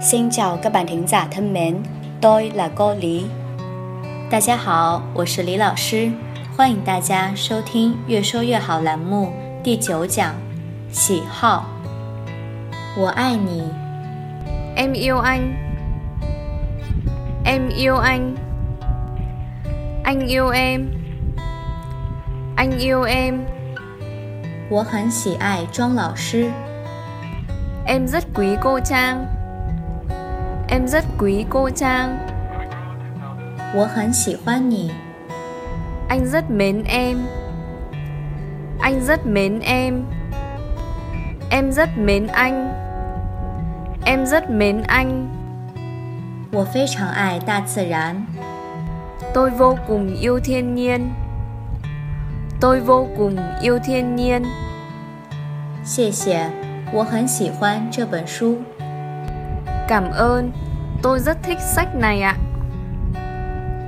Xin chào các bạn thính giả thân mến, tôi là cô Lý。大家好，我是李老师，欢迎大家收听《越说越好》栏目第九讲“喜好”。我爱你，Em yêu anh. Em yêu anh. Anh yêu em. Anh yêu em. 我很喜爱庄老师，Em rất quý cô Trang. Em rất quý cô Trang. 我很喜欢你， Anh rất mến em. Anh rất mến em. Em rất mến anh. Em rất mến anh. 我非常爱大自然， Tôi vô cùng yêu thiên nhiên. Tôi vô cùng yêu thiên nhiên. 谢谢。我很喜欢这本书， Cảm ơn. Tôi rất thích sách này ạ.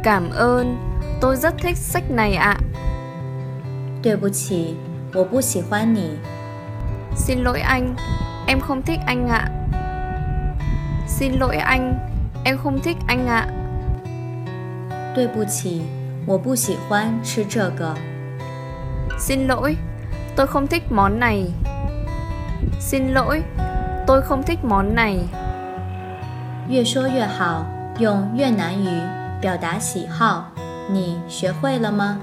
Cảm ơn. Tôi rất thích sách này ạ. 对不起，我不喜欢你， Xin lỗi anh. Em không thích anh ạ. Xin lỗi anh. Em không thích anh ạ. 对不起，我不喜欢吃这个， Xin lỗi. Tôi không thích món này. Xin lỗi. Tôi không thích món này. 越说越好，用越南语表达喜好，你学会了吗？